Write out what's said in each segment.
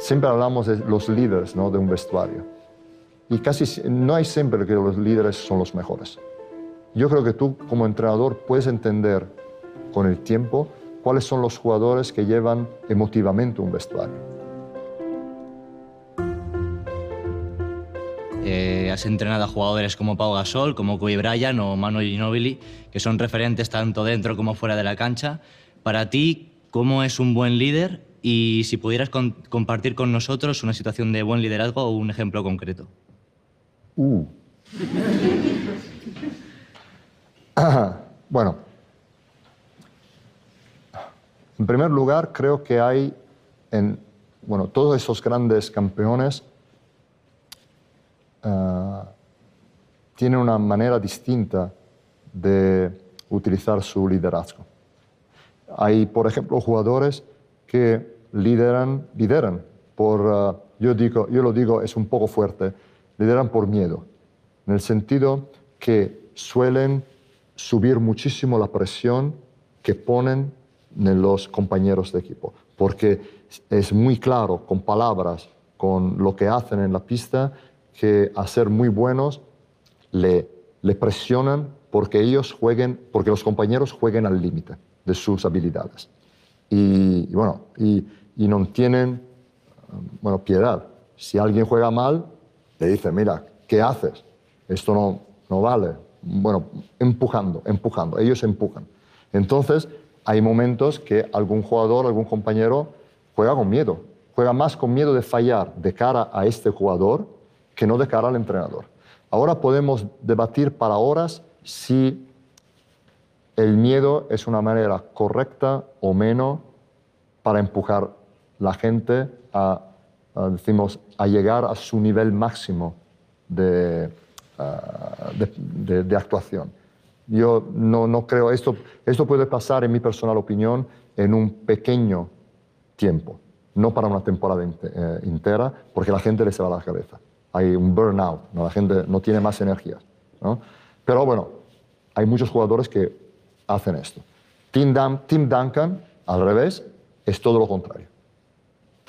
siempre hablamos de los líderes ¿no? de un vestuario. Y casi no hay siempre que los líderes son los mejores. Yo creo que tú como entrenador puedes entender con el tiempo cuáles son los jugadores que llevan emotivamente un vestuario. Eh, has entrenado a jugadores como Pau Gasol, como Kobe Bryant o Manu Ginobili, que son referentes tanto dentro como fuera de la cancha. Para ti, ¿cómo es un buen líder? Y si pudieras compartir con nosotros una situación de buen liderazgo o un ejemplo concreto. Uh. bueno, en primer lugar, creo que hay en bueno, todos esos grandes campeones uh, tienen una manera distinta de utilizar su liderazgo. Hay, por ejemplo, jugadores que lideran, lideran por, uh, yo, digo, yo lo digo, es un poco fuerte, lideran por miedo, en el sentido que suelen subir muchísimo la presión que ponen en los compañeros de equipo, porque es muy claro con palabras, con lo que hacen en la pista, que a ser muy buenos le, le presionan porque ellos jueguen, porque los compañeros jueguen al límite de sus habilidades. Y, bueno, y, y, no tienen, bueno, piedad. Si alguien juega mal, le dicen, mira, ¿qué haces? Esto no, no vale. Bueno, empujando, empujando. Ellos empujan. Entonces, hay momentos que algún jugador, algún compañero juega con miedo. Juega más con miedo de fallar de cara a este jugador que no de cara al entrenador. Ahora podemos debatir para horas si el miedo es una manera correcta o menos para empujar la gente a, decimos, a llegar a su nivel máximo de, de, actuación. Yo no, creo, esto, esto puede pasar, en mi personal opinión, en un pequeño tiempo, no para una temporada eh, entera, porque la gente le se va a la cabeza hay un burnout, ¿no? la gente no tiene más energía. ¿no? Pero bueno, hay muchos jugadores que hacen esto. Tim Duncan, al revés, es todo lo contrario.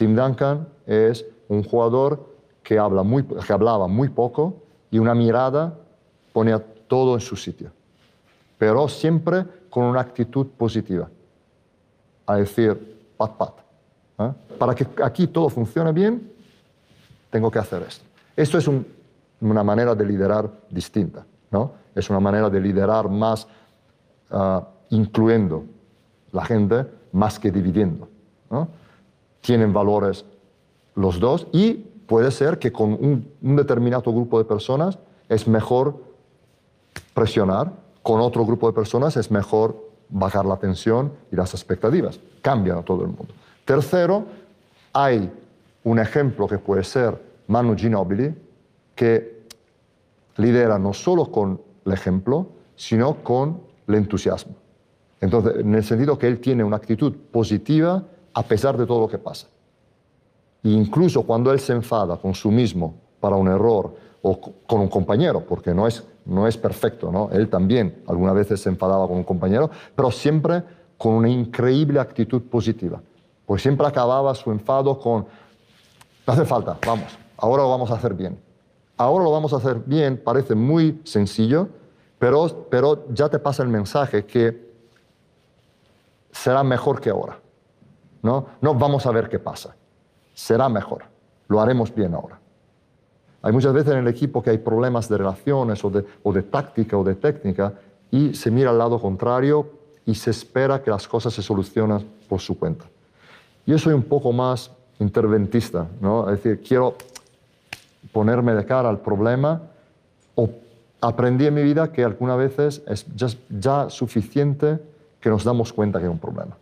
Tim Duncan es un jugador que, habla muy, que hablaba muy poco y una mirada ponía todo en su sitio, pero siempre con una actitud positiva, a decir, pat, pat. ¿eh? Para que aquí todo funcione bien, tengo que hacer esto. Esto es una manera de liderar distinta, ¿no? Es una manera de liderar más uh, incluyendo la gente más que dividiendo. ¿no? Tienen valores los dos y puede ser que con un, un, determinado grupo de personas es mejor presionar, con otro grupo de personas es mejor bajar la tensión y las expectativas. Cambian a todo el mundo. Tercero, hay un ejemplo que puede ser Manu Ginobili, que lidera no solo con el ejemplo, sino con el entusiasmo. Entonces, en el sentido que él tiene una actitud positiva a pesar de todo lo que pasa. Incluso cuando él se enfada con su mismo para un error o con un compañero, porque no es, no es perfecto, ¿no? Él también algunas veces se enfadaba con un compañero, pero siempre con una increíble actitud positiva. Pues siempre acababa su enfado con, no hace falta, vamos, ahora lo vamos a hacer bien. Ahora lo vamos a hacer bien, parece muy sencillo, pero, pero ya te pasa el mensaje que será mejor que ahora. ¿No? no vamos a ver qué pasa. Será mejor. Lo haremos bien ahora. Hay muchas veces en el equipo que hay problemas de relaciones o de, táctica o de técnica y se mira al lado contrario y se espera que las cosas se solucionen por su cuenta. Yo soy un poco más interventista, ¿no? Es decir, quiero ponerme de cara al problema aprendí en mi vida que algunas veces es ya, suficiente que nos damos cuenta que hay un problema.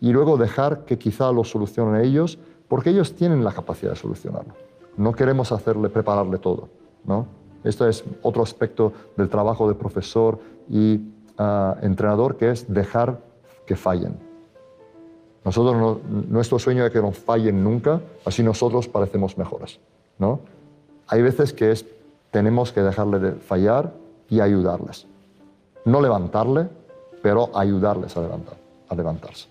Y luego dejar que quizá lo solucionen ellos, porque ellos tienen la capacidad de solucionarlo. No queremos hacerle, prepararle todo. ¿no? Esto es otro aspecto del trabajo de profesor y ah, entrenador, que es dejar que fallen. Nosotros nuestro sueño es que no fallen nunca, así nosotros parecemos mejores. ¿no? hay veces que es, tenemos que dejarle de fallar y ayudarles. No levantarle, pero ayudarles a, levantar, a levantarse.